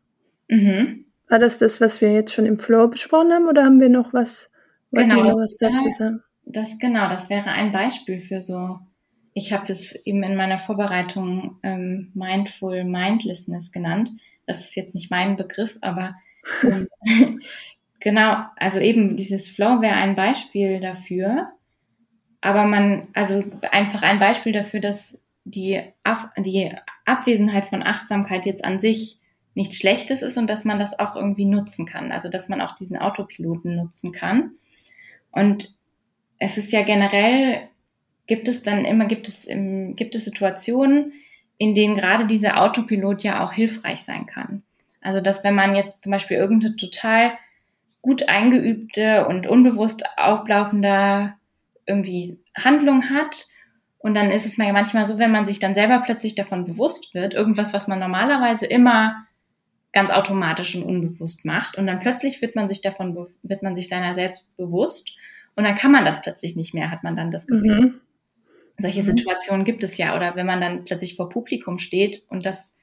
Mhm. War das das, was wir jetzt schon im Flow besprochen haben, oder haben wir noch was, genau, noch was dazu sagen? Das genau, das wäre ein Beispiel für so. Ich habe es eben in meiner Vorbereitung ähm, Mindful Mindlessness genannt. Das ist jetzt nicht mein Begriff, aber ähm, genau, also eben dieses Flow wäre ein Beispiel dafür. Aber man, also einfach ein Beispiel dafür, dass die, Ab die Abwesenheit von Achtsamkeit jetzt an sich nichts Schlechtes ist und dass man das auch irgendwie nutzen kann. Also dass man auch diesen Autopiloten nutzen kann. Und es ist ja generell, gibt es dann immer, gibt es, im, gibt es Situationen, in denen gerade dieser Autopilot ja auch hilfreich sein kann. Also dass wenn man jetzt zum Beispiel irgendeine total gut eingeübte und unbewusst auflaufende irgendwie Handlung hat, und dann ist es manchmal so, wenn man sich dann selber plötzlich davon bewusst wird, irgendwas, was man normalerweise immer ganz automatisch und unbewusst macht. Und dann plötzlich wird man sich davon, wird man sich seiner selbst bewusst. Und dann kann man das plötzlich nicht mehr, hat man dann das Gefühl. Mhm. Solche mhm. Situationen gibt es ja. Oder wenn man dann plötzlich vor Publikum steht und das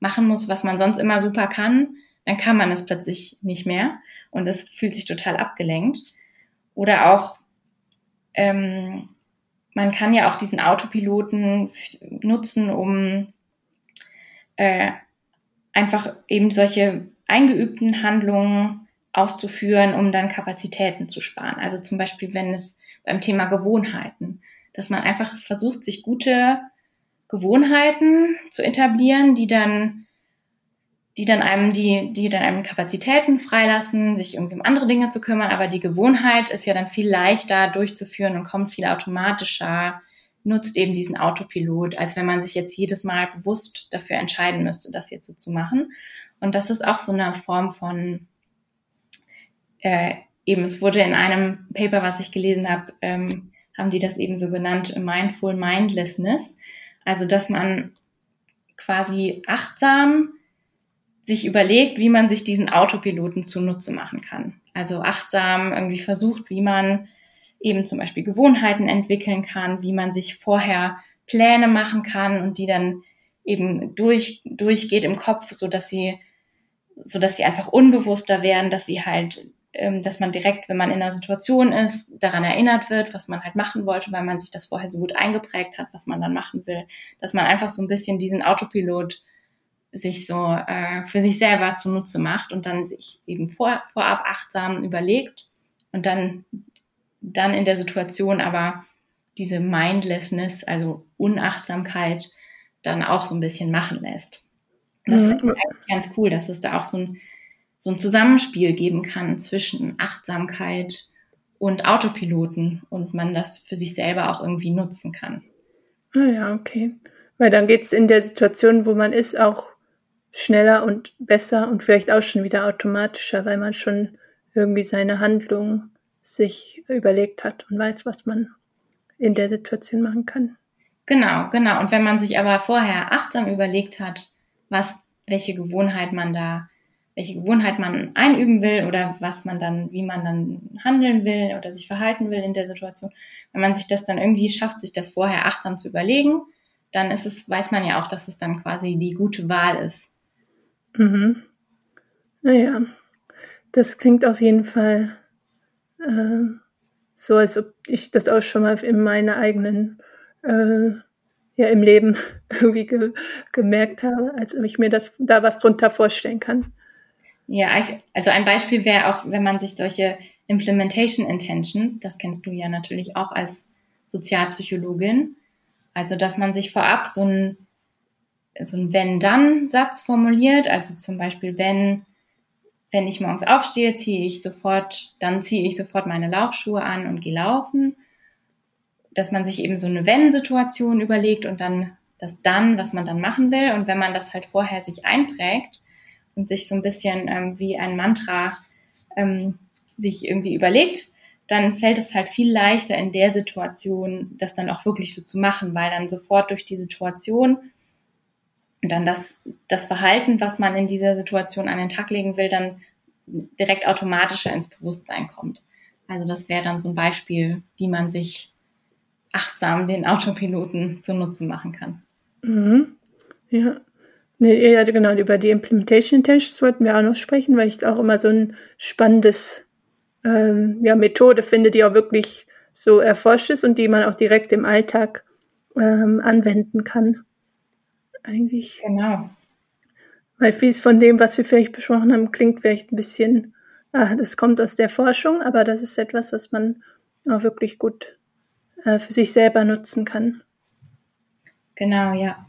machen muss, was man sonst immer super kann, dann kann man es plötzlich nicht mehr. Und es fühlt sich total abgelenkt. Oder auch, ähm, man kann ja auch diesen Autopiloten nutzen, um äh, einfach eben solche eingeübten Handlungen auszuführen, um dann Kapazitäten zu sparen. Also zum Beispiel, wenn es beim Thema Gewohnheiten, dass man einfach versucht, sich gute Gewohnheiten zu etablieren, die dann, die dann einem, die, die dann einem Kapazitäten freilassen, sich irgendwie um andere Dinge zu kümmern. Aber die Gewohnheit ist ja dann viel leichter durchzuführen und kommt viel automatischer, nutzt eben diesen Autopilot, als wenn man sich jetzt jedes Mal bewusst dafür entscheiden müsste, das jetzt so zu machen. Und das ist auch so eine Form von äh, eben, es wurde in einem Paper, was ich gelesen habe, ähm, haben die das eben so genannt, Mindful Mindlessness. Also, dass man quasi achtsam sich überlegt, wie man sich diesen Autopiloten zunutze machen kann. Also achtsam irgendwie versucht, wie man eben zum Beispiel Gewohnheiten entwickeln kann, wie man sich vorher Pläne machen kann und die dann eben durch, durchgeht im Kopf, so dass sie, so dass sie einfach unbewusster werden, dass sie halt ähm, dass man direkt, wenn man in einer Situation ist, daran erinnert wird, was man halt machen wollte, weil man sich das vorher so gut eingeprägt hat, was man dann machen will, dass man einfach so ein bisschen diesen Autopilot sich so äh, für sich selber zunutze macht und dann sich eben vor, vorab achtsam überlegt und dann, dann in der Situation aber diese Mindlessness, also Unachtsamkeit, dann auch so ein bisschen machen lässt. Das mhm. finde ich eigentlich ganz cool, dass es da auch so ein so ein Zusammenspiel geben kann zwischen Achtsamkeit und Autopiloten und man das für sich selber auch irgendwie nutzen kann. Ah ja, okay. Weil dann geht es in der Situation, wo man ist, auch schneller und besser und vielleicht auch schon wieder automatischer, weil man schon irgendwie seine Handlung sich überlegt hat und weiß, was man in der Situation machen kann. Genau, genau. Und wenn man sich aber vorher achtsam überlegt hat, was, welche Gewohnheit man da welche Gewohnheit man einüben will oder was man dann, wie man dann handeln will oder sich verhalten will in der Situation. Wenn man sich das dann irgendwie schafft, sich das vorher achtsam zu überlegen, dann ist es, weiß man ja auch, dass es dann quasi die gute Wahl ist. Mhm. Naja, das klingt auf jeden Fall äh, so, als ob ich das auch schon mal in meiner eigenen, äh, ja, im Leben irgendwie ge gemerkt habe, als ob ich mir das da was drunter vorstellen kann. Ja, also ein Beispiel wäre auch, wenn man sich solche Implementation Intentions, das kennst du ja natürlich auch als Sozialpsychologin, also dass man sich vorab so ein, so ein Wenn-Dann-Satz formuliert, also zum Beispiel, wenn, wenn ich morgens aufstehe, ziehe ich sofort, dann ziehe ich sofort meine Laufschuhe an und gehe laufen, dass man sich eben so eine Wenn-Situation überlegt und dann das Dann, was man dann machen will. Und wenn man das halt vorher sich einprägt, und sich so ein bisschen ähm, wie ein Mantra ähm, sich irgendwie überlegt, dann fällt es halt viel leichter in der Situation, das dann auch wirklich so zu machen, weil dann sofort durch die Situation dann das, das Verhalten, was man in dieser Situation an den Tag legen will, dann direkt automatischer ins Bewusstsein kommt. Also das wäre dann so ein Beispiel, wie man sich achtsam den Autopiloten zu Nutzen machen kann. Mhm. Ja, Nee, ja, genau, über die Implementation Tests wollten wir auch noch sprechen, weil ich es auch immer so ein spannendes ähm, ja, Methode finde, die auch wirklich so erforscht ist und die man auch direkt im Alltag ähm, anwenden kann. Eigentlich. Genau. Weil vieles von dem, was wir vielleicht besprochen haben, klingt vielleicht ein bisschen, ah, das kommt aus der Forschung, aber das ist etwas, was man auch wirklich gut äh, für sich selber nutzen kann. Genau, ja.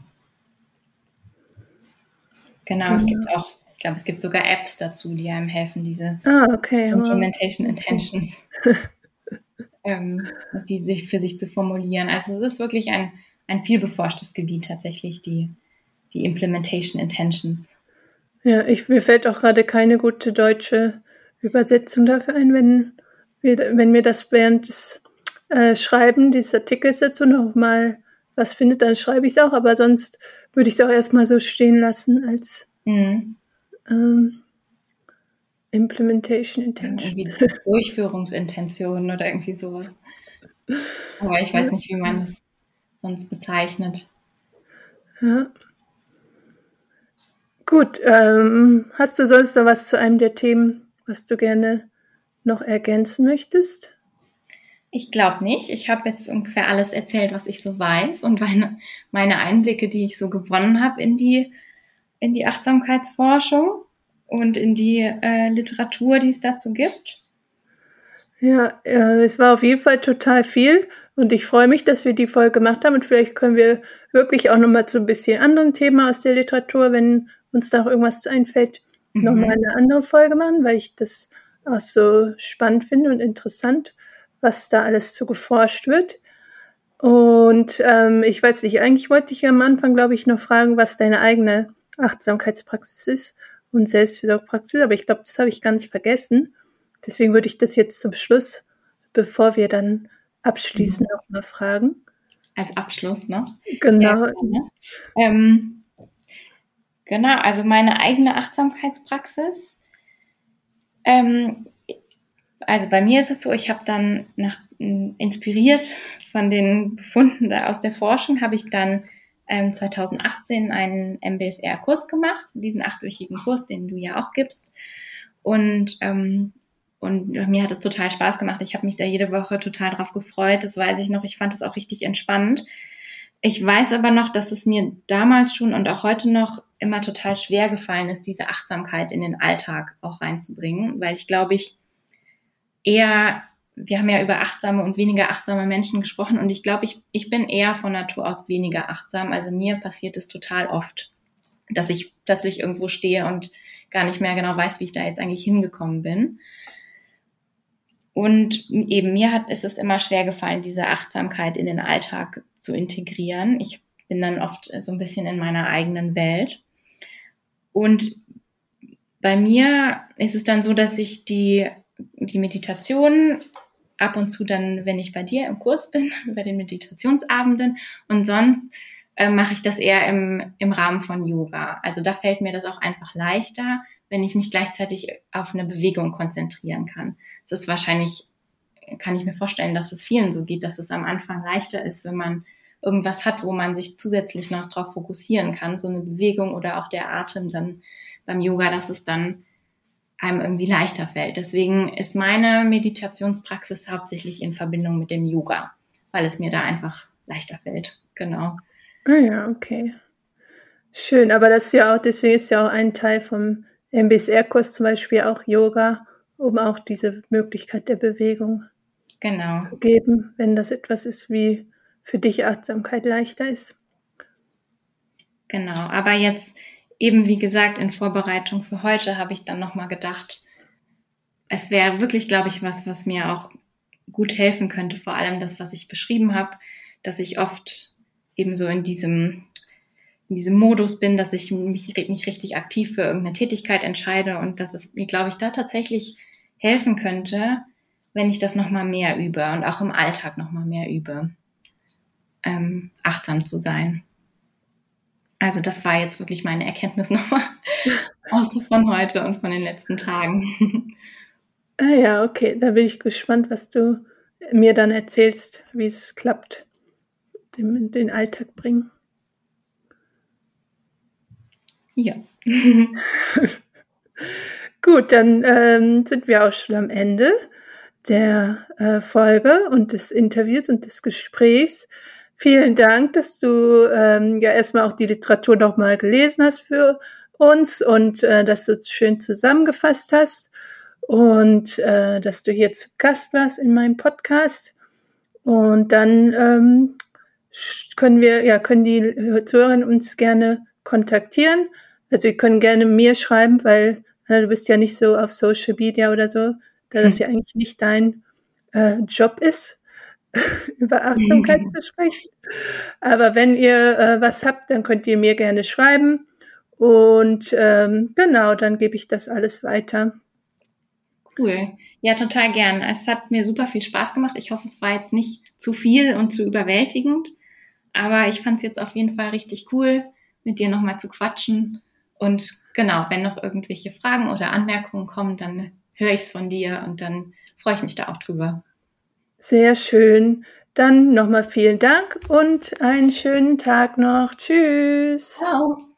Genau, mhm. es gibt auch, ich glaube, es gibt sogar Apps dazu, die einem helfen, diese ah, okay, Implementation Intentions, ähm, die sich für sich zu formulieren. Also es ist wirklich ein, ein viel beforschtes Gebiet tatsächlich, die, die Implementation Intentions. Ja, ich, mir fällt auch gerade keine gute deutsche Übersetzung dafür ein, wenn, wir, wenn mir das während des äh, Schreiben dieses Artikels dazu nochmal was findet, dann schreibe ich es auch, aber sonst würde ich es auch erstmal so stehen lassen als mhm. ähm, Implementation Intention. Ja, Durchführungsintention oder irgendwie sowas. Aber ich weiß nicht, wie man das sonst bezeichnet. Ja. Gut, ähm, hast du sonst noch was zu einem der Themen, was du gerne noch ergänzen möchtest? Ich glaube nicht. Ich habe jetzt ungefähr alles erzählt, was ich so weiß und meine, meine Einblicke, die ich so gewonnen habe in die, in die Achtsamkeitsforschung und in die äh, Literatur, die es dazu gibt. Ja, äh, es war auf jeden Fall total viel und ich freue mich, dass wir die Folge gemacht haben und vielleicht können wir wirklich auch nochmal zu ein bisschen anderen Themen aus der Literatur, wenn uns da auch irgendwas einfällt, mhm. nochmal eine andere Folge machen, weil ich das auch so spannend finde und interessant was da alles zu geforscht wird. Und ähm, ich weiß nicht, eigentlich wollte ich am Anfang, glaube ich, noch fragen, was deine eigene Achtsamkeitspraxis ist und Selbstfürsorgepraxis, aber ich glaube, das habe ich ganz vergessen. Deswegen würde ich das jetzt zum Schluss, bevor wir dann abschließen, mhm. noch mal fragen. Als Abschluss noch? Genau. Ja, ähm, genau, also meine eigene Achtsamkeitspraxis. Ähm, also bei mir ist es so, ich habe dann nach, inspiriert von den Befunden da aus der Forschung, habe ich dann ähm, 2018 einen MBSR-Kurs gemacht, diesen achtwöchigen Kurs, den du ja auch gibst. Und, ähm, und mir hat es total Spaß gemacht. Ich habe mich da jede Woche total drauf gefreut. Das weiß ich noch. Ich fand es auch richtig entspannend. Ich weiß aber noch, dass es mir damals schon und auch heute noch immer total schwer gefallen ist, diese Achtsamkeit in den Alltag auch reinzubringen, weil ich glaube, ich eher, wir haben ja über achtsame und weniger achtsame Menschen gesprochen und ich glaube, ich, ich bin eher von Natur aus weniger achtsam. Also mir passiert es total oft, dass ich plötzlich irgendwo stehe und gar nicht mehr genau weiß, wie ich da jetzt eigentlich hingekommen bin. Und eben mir hat, ist es immer schwer gefallen, diese Achtsamkeit in den Alltag zu integrieren. Ich bin dann oft so ein bisschen in meiner eigenen Welt. Und bei mir ist es dann so, dass ich die die Meditation ab und zu dann, wenn ich bei dir im Kurs bin, bei den Meditationsabenden und sonst äh, mache ich das eher im, im Rahmen von Yoga. Also da fällt mir das auch einfach leichter, wenn ich mich gleichzeitig auf eine Bewegung konzentrieren kann. Es ist wahrscheinlich, kann ich mir vorstellen, dass es vielen so geht, dass es am Anfang leichter ist, wenn man irgendwas hat, wo man sich zusätzlich noch drauf fokussieren kann, so eine Bewegung oder auch der Atem dann beim Yoga, dass es dann einem irgendwie leichter fällt. Deswegen ist meine Meditationspraxis hauptsächlich in Verbindung mit dem Yoga, weil es mir da einfach leichter fällt. Genau. Ah ja, okay. Schön, aber das ist ja auch, deswegen ist ja auch ein Teil vom MBSR-Kurs zum Beispiel auch Yoga, um auch diese Möglichkeit der Bewegung genau. zu geben, wenn das etwas ist, wie für dich Achtsamkeit leichter ist. Genau, aber jetzt eben wie gesagt in Vorbereitung für heute habe ich dann nochmal gedacht, es wäre wirklich, glaube ich, was, was mir auch gut helfen könnte, vor allem das, was ich beschrieben habe, dass ich oft eben so in diesem, in diesem Modus bin, dass ich mich nicht richtig aktiv für irgendeine Tätigkeit entscheide und dass es mir, glaube ich, da tatsächlich helfen könnte, wenn ich das nochmal mehr übe und auch im Alltag nochmal mehr übe, ähm, achtsam zu sein. Also das war jetzt wirklich meine Erkenntnis nochmal außer von heute und von den letzten Tagen. Ah ja, okay, da bin ich gespannt, was du mir dann erzählst, wie es klappt, den, den Alltag bringen. Ja. Gut, dann ähm, sind wir auch schon am Ende der äh, Folge und des Interviews und des Gesprächs. Vielen Dank, dass du ähm, ja erstmal auch die Literatur nochmal gelesen hast für uns und äh, dass du es schön zusammengefasst hast und äh, dass du hier zu Gast warst in meinem Podcast. Und dann ähm, können wir, ja, können die Zuhörerinnen uns gerne kontaktieren. Also ihr können gerne mir schreiben, weil äh, du bist ja nicht so auf Social Media oder so, da das hm. ja eigentlich nicht dein äh, Job ist. über Achtsamkeit mhm. zu sprechen. Aber wenn ihr äh, was habt, dann könnt ihr mir gerne schreiben. Und ähm, genau, dann gebe ich das alles weiter. Cool. Ja, total gern. Es hat mir super viel Spaß gemacht. Ich hoffe, es war jetzt nicht zu viel und zu überwältigend. Aber ich fand es jetzt auf jeden Fall richtig cool, mit dir nochmal zu quatschen. Und genau, wenn noch irgendwelche Fragen oder Anmerkungen kommen, dann höre ich es von dir und dann freue ich mich da auch drüber. Sehr schön. Dann nochmal vielen Dank und einen schönen Tag noch. Tschüss. Ciao.